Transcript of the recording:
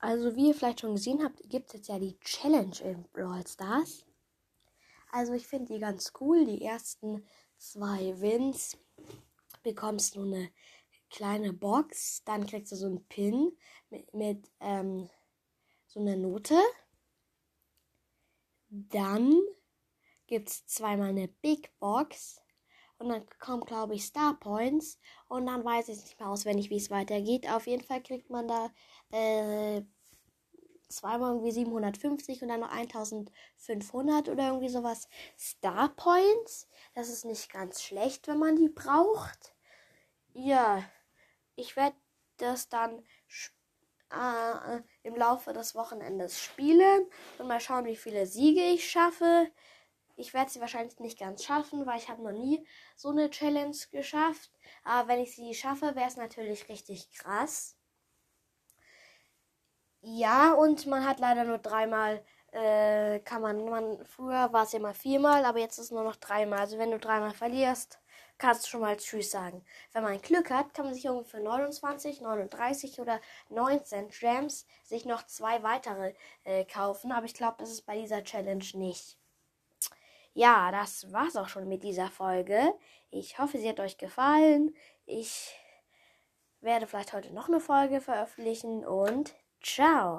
Also, wie ihr vielleicht schon gesehen habt, gibt es jetzt ja die Challenge in Brawl Stars. Also, ich finde die ganz cool. Die ersten zwei Wins bekommst du eine kleine Box. Dann kriegst du so einen Pin mit, mit ähm, so einer Note. Dann gibt es zweimal eine Big Box. Und dann kommen, glaube ich, Star Points. Und dann weiß ich nicht mehr auswendig, wie es weitergeht. Auf jeden Fall kriegt man da äh, zweimal irgendwie 750 und dann noch 1500 oder irgendwie sowas Star Points. Das ist nicht ganz schlecht, wenn man die braucht. Ja, ich werde das dann äh, im Laufe des Wochenendes spielen und mal schauen, wie viele Siege ich schaffe. Ich werde sie wahrscheinlich nicht ganz schaffen, weil ich habe noch nie so eine Challenge geschafft. Aber wenn ich sie schaffe, wäre es natürlich richtig krass. Ja, und man hat leider nur dreimal, äh, kann man, man, früher war es ja mal viermal, aber jetzt ist es nur noch dreimal. Also wenn du dreimal verlierst, kannst du schon mal Tschüss sagen. Wenn man Glück hat, kann man sich für 29, 39 oder 19 Gems sich noch zwei weitere äh, kaufen. Aber ich glaube, das ist bei dieser Challenge nicht. Ja, das war's auch schon mit dieser Folge. Ich hoffe, sie hat euch gefallen. Ich werde vielleicht heute noch eine Folge veröffentlichen und ciao.